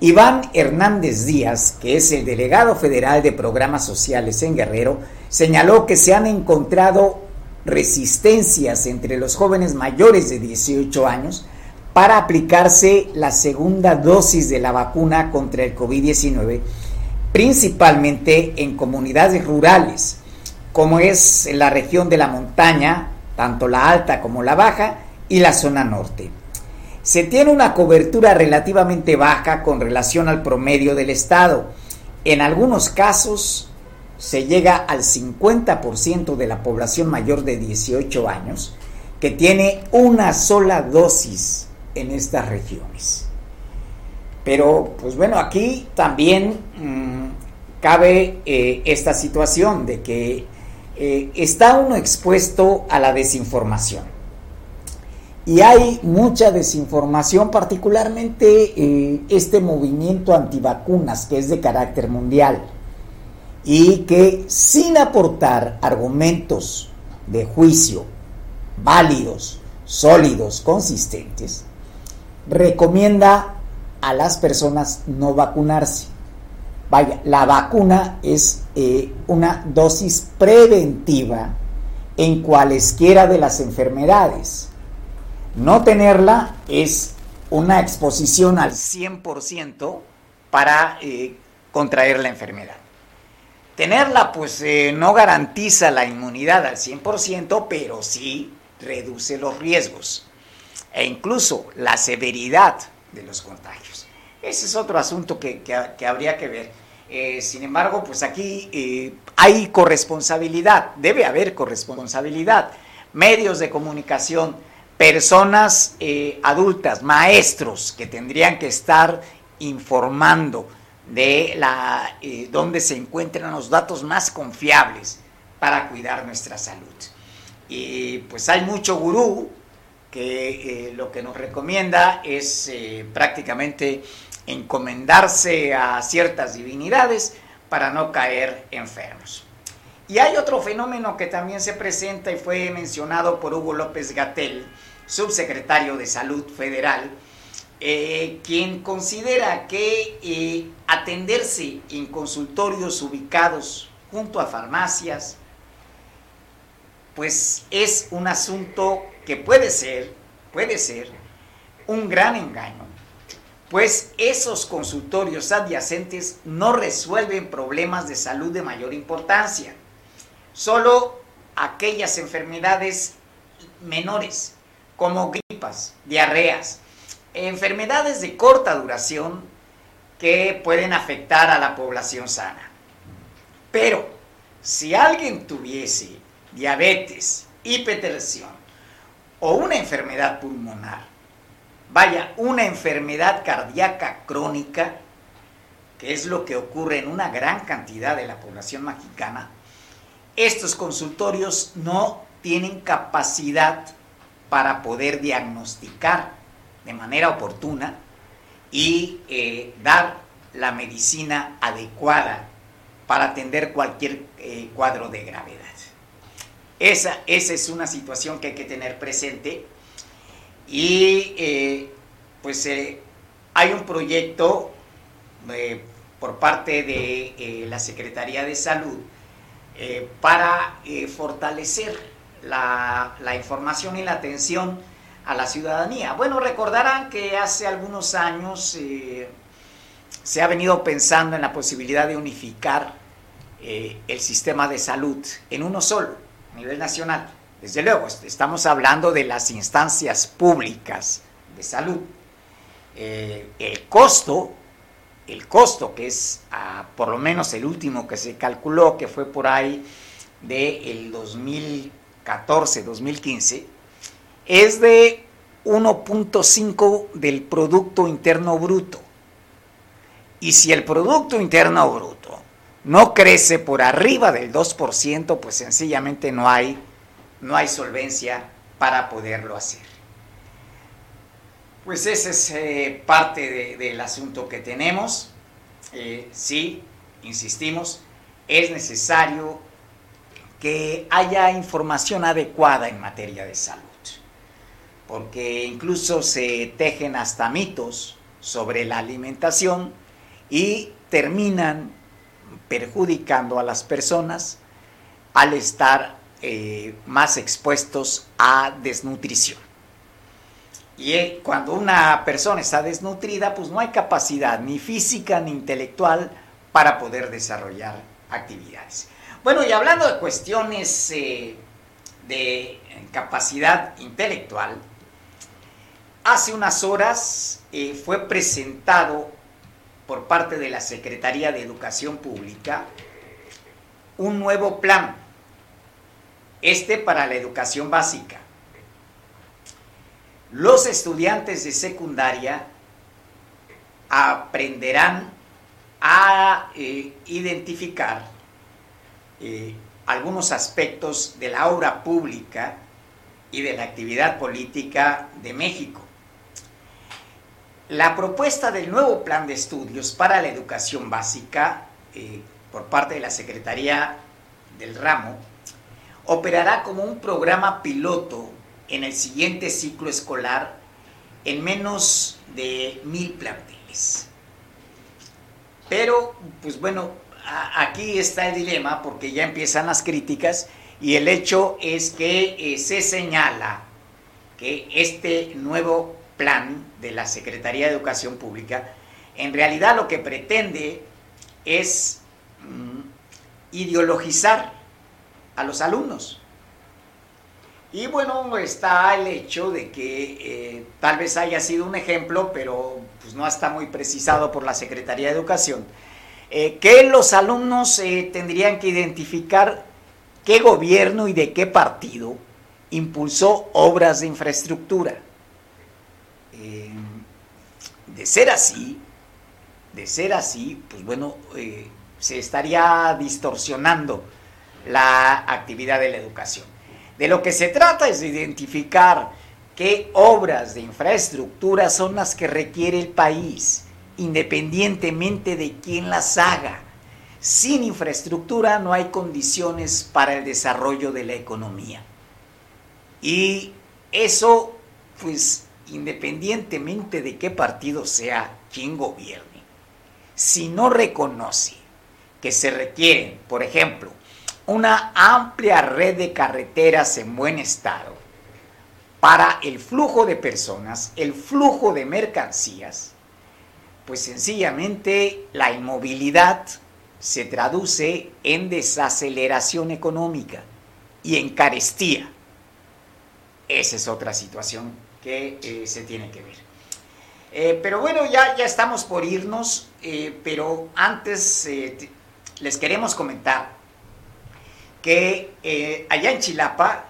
Iván Hernández Díaz, que es el delegado federal de programas sociales en Guerrero, señaló que se han encontrado resistencias entre los jóvenes mayores de 18 años para aplicarse la segunda dosis de la vacuna contra el COVID-19, principalmente en comunidades rurales, como es la región de la montaña, tanto la alta como la baja, y la zona norte. se tiene una cobertura relativamente baja con relación al promedio del Estado. En algunos casos se llega al 50% de la población mayor de 18 años que tiene una sola dosis en estas regiones. Pero, pues bueno, aquí también mm, cabe eh, esta situación de que eh, está uno expuesto a la desinformación. Y hay mucha desinformación, particularmente eh, este movimiento antivacunas que es de carácter mundial y que sin aportar argumentos de juicio válidos, sólidos, consistentes, recomienda a las personas no vacunarse. Vaya, la vacuna es eh, una dosis preventiva en cualesquiera de las enfermedades. No tenerla es una exposición al 100% para eh, contraer la enfermedad. Tenerla pues eh, no garantiza la inmunidad al 100%, pero sí reduce los riesgos e incluso la severidad de los contagios. Ese es otro asunto que, habría que ver. Eh, sin embargo, pues aquí eh, hay corresponsabilidad, debe haber corresponsabilidad. Medios de comunicación, personas eh, adultas, maestros que tendrían que estar informando de la dónde se encuentran los datos más confiables para cuidar nuestra salud. Y pues hay mucho gurú que lo que nos recomienda es prácticamente encomendarse a ciertas divinidades para no caer enfermos. Y hay otro fenómeno que también se presenta y fue mencionado por Hugo López Gatel, subsecretario de Salud Federal, eh, quien considera que atenderse en consultorios ubicados junto a farmacias, pues es un asunto que puede ser, puede ser un gran engaño, pues esos consultorios adyacentes no resuelven problemas de salud de mayor importancia, solo aquellas enfermedades menores, como gripas, diarreas, enfermedades de corta duración que pueden afectar a la población sana. Pero si alguien tuviese diabetes, hipertensión o una enfermedad pulmonar, vaya, una enfermedad cardíaca crónica, que es lo que ocurre en una gran cantidad de la población mexicana, estos consultorios no tienen capacidad para poder diagnosticar de manera oportuna y eh, dar la medicina adecuada para atender cualquier eh, cuadro de gravedad. Esa, es una situación que hay que tener presente. Y eh, pues eh, hay un proyecto eh, por parte de la Secretaría de Salud para fortalecer la, la, información y la atención a la ciudadanía. Bueno, recordarán que hace algunos años se ha venido pensando en la posibilidad de unificar el sistema de salud en uno solo a nivel nacional. Desde luego, estamos hablando de las instancias públicas de salud. Eh, el costo, el costo que es ah, por lo menos el último que se calculó, que fue por ahí del 2014-2015, es de 1.5 del Producto Interno Bruto. Y si el Producto Interno Bruto no crece por arriba del 2%, pues sencillamente no hay, no hay solvencia para poderlo hacer. Pues ese es eh, parte del asunto que tenemos. Eh, sí, insistimos, es necesario que haya información adecuada en materia de salud, porque incluso se tejen hasta mitos sobre la alimentación y terminan perjudicando a las personas al estar eh, más expuestos a desnutrición. Y eh, cuando una persona está desnutrida, pues no hay capacidad ni física ni intelectual para poder desarrollar actividades. Bueno, y hablando de cuestiones eh, de capacidad intelectual, hace unas horas fue presentado por parte de la Secretaría de Educación Pública un nuevo plan, este para la educación básica. Los estudiantes de secundaria aprenderán a eh, identificar eh, algunos aspectos de la obra pública y de la actividad política de México. La propuesta del nuevo plan de estudios para la educación básica eh, por parte de la Secretaría del Ramo operará como un programa piloto en el siguiente ciclo escolar en menos de mil planteles. Pero, pues bueno, aquí está el dilema porque ya empiezan las críticas y el hecho es que eh, se señala que este nuevo plan de la Secretaría de Educación Pública en realidad lo que pretende es mm, ideologizar a los alumnos. Y bueno, está el hecho de que eh, tal vez haya sido un ejemplo, pero pues no está muy precisado por la Secretaría de Educación, eh, que los alumnos eh, tendrían que identificar qué gobierno y de qué partido impulsó obras de infraestructura. de ser así, de ser así, pues bueno, se estaría distorsionando la actividad de la educación. De lo que se trata es de identificar qué obras de infraestructura son las que requiere el país, independientemente de quién las haga. Sin infraestructura no hay condiciones para el desarrollo de la economía. Y eso, pues, independientemente de qué partido sea quien gobierne, si no reconoce que se requieren, por ejemplo, una amplia red de carreteras en buen estado para el flujo de personas, el flujo de mercancías, pues sencillamente la inmovilidad se traduce en desaceleración económica y en carestía. Esa es otra situación que eh, se tiene que ver. Eh, pero bueno, ya, ya estamos por irnos, eh, pero antes les queremos comentar que eh, allá en Chilapa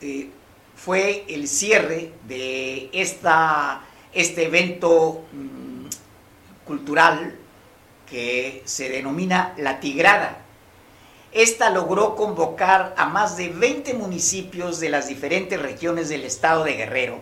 eh, fue el cierre de esta, este evento mm, cultural que se denomina La Tigrada. Esta logró convocar a más de 20 municipios de las diferentes regiones del estado de Guerrero,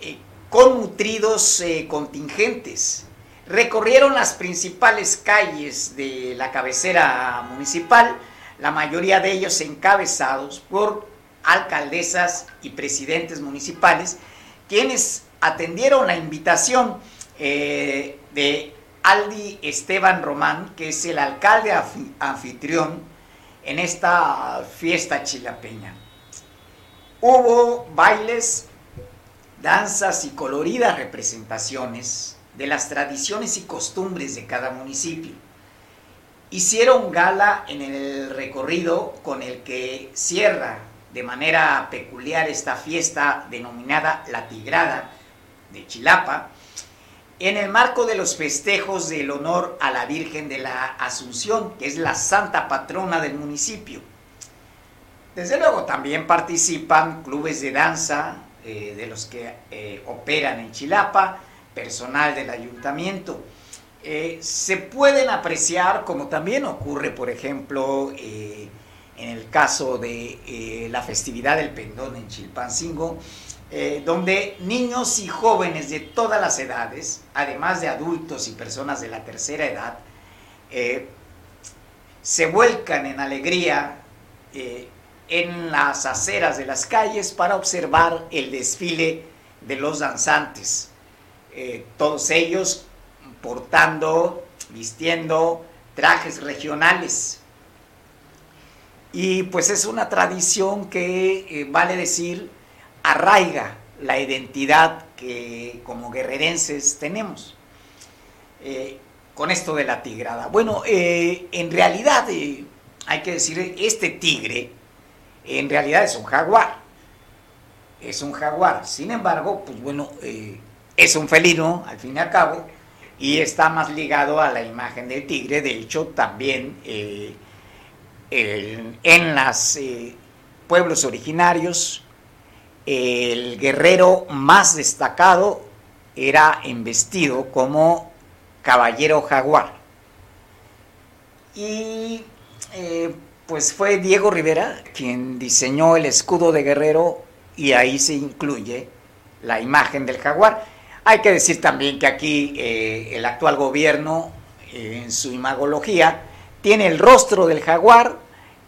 eh, con nutridos contingentes. Recorrieron las principales calles de la cabecera municipal, la mayoría de ellos encabezados por alcaldesas y presidentes municipales, quienes atendieron la invitación eh, de Aldi Esteban Román, que es el alcalde anfitrión en esta fiesta chilapeña. Hubo bailes, danzas y coloridas representaciones de las tradiciones y costumbres de cada municipio hicieron gala en el recorrido con el que cierra de manera peculiar esta fiesta denominada La Tigrada de Chilapa, en el marco de los festejos del honor a la Virgen de la Asunción, que es la santa patrona del municipio. Desde luego también participan clubes de danza eh, de los que eh, operan en Chilapa, personal del ayuntamiento. Eh, se pueden apreciar, como también ocurre, por ejemplo, eh, en el caso de eh, la festividad del pendón en Chilpancingo, donde niños y jóvenes de todas las edades, además de adultos y personas de la tercera edad, se vuelcan en alegría en las aceras de las calles para observar el desfile de los danzantes. todos ellos portando, vistiendo trajes regionales. Y pues es una tradición que, eh, vale decir, arraiga la identidad que como guerrerenses tenemos. Eh, con esto de la tigrada. Bueno, eh, en realidad, hay que decir, este tigre en realidad es un jaguar. es un jaguar. Sin embargo, pues bueno, es un felino, al fin y al cabo, y está más ligado a la imagen del tigre. De hecho, también eh, en los eh, pueblos originarios, el guerrero más destacado era investido como caballero jaguar. Y pues fue Diego Rivera quien diseñó el escudo de guerrero y ahí se incluye la imagen del jaguar. Hay que decir también que aquí eh, el actual gobierno, eh, en su imagología, tiene el rostro del jaguar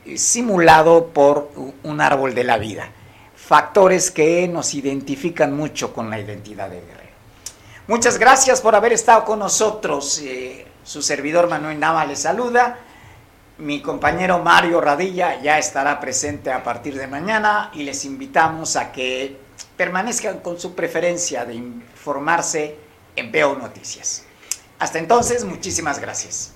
eh, simulado por un árbol de la vida. Factores que nos identifican mucho con la identidad de Guerrero. Muchas gracias por haber estado con nosotros. su servidor Manuel Nava le saluda. Mi compañero Mario Radilla ya estará presente a partir de mañana y les invitamos a que permanezcan con su preferencia de informarse en Veo Noticias. Hasta entonces, muchísimas gracias.